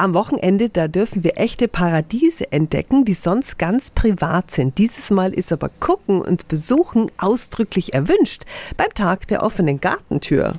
Am Wochenende, da dürfen wir echte Paradiese entdecken, die sonst ganz privat sind. Dieses Mal ist aber Gucken und Besuchen ausdrücklich erwünscht beim Tag der offenen Gartentür.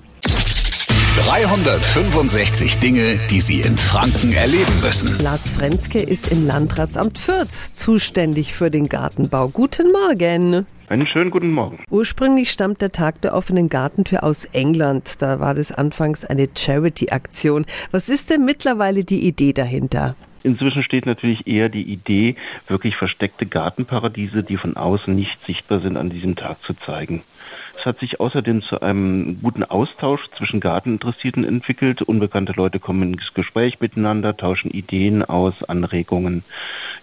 365 Dinge, die Sie in Franken erleben müssen. Lars Frenske ist im Landratsamt Fürth zuständig für den Gartenbau. Guten Morgen. Einen schönen guten Morgen. Ursprünglich stammt der Tag der offenen Gartentür aus England. Da war das anfangs eine Charity-Aktion. Was ist denn mittlerweile die Idee dahinter? Inzwischen steht natürlich eher die Idee, wirklich versteckte Gartenparadiese, die von außen nicht sichtbar sind, an diesem Tag zu zeigen. Es hat sich außerdem zu einem guten Austausch zwischen Garteninteressierten entwickelt. Unbekannte Leute kommen ins Gespräch miteinander, tauschen Ideen aus, Anregungen.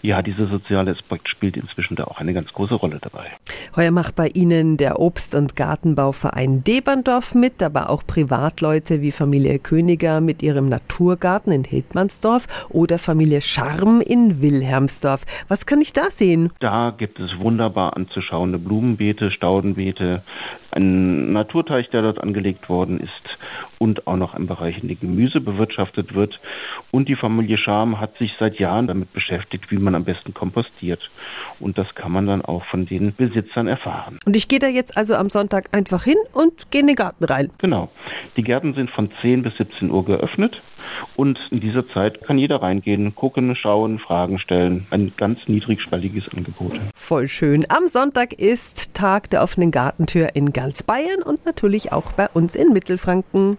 Ja, dieser soziale Aspekt spielt inzwischen da auch eine ganz große Rolle dabei. Heuer macht bei Ihnen der Obst- und Gartenbauverein Deberndorf mit, aber auch Privatleute wie Familie Königer mit ihrem Naturgarten in Hildmannsdorf oder Familie Scharm in Wilhelmsdorf. Was kann ich da sehen? Da gibt es wunderbar anzuschauende Blumenbeete, Staudenbeete, ein Naturteich, der dort angelegt worden ist und auch noch ein Bereich, in dem Gemüse bewirtschaftet wird. Und die Familie Scham hat sich seit Jahren damit beschäftigt, wie man am besten kompostiert. Und das kann man dann auch von den Besitzern erfahren. Und ich gehe da jetzt also am Sonntag einfach hin und gehe in den Garten rein. Genau. Die Gärten sind von 10 bis 17 Uhr geöffnet. Und in dieser Zeit kann jeder reingehen, gucken, schauen, Fragen stellen. Ein ganz niedrigschwelliges Angebot. Voll schön. Am Sonntag ist Tag der offenen Gartentür in ganz Bayern und natürlich auch bei uns in Mittelfranken.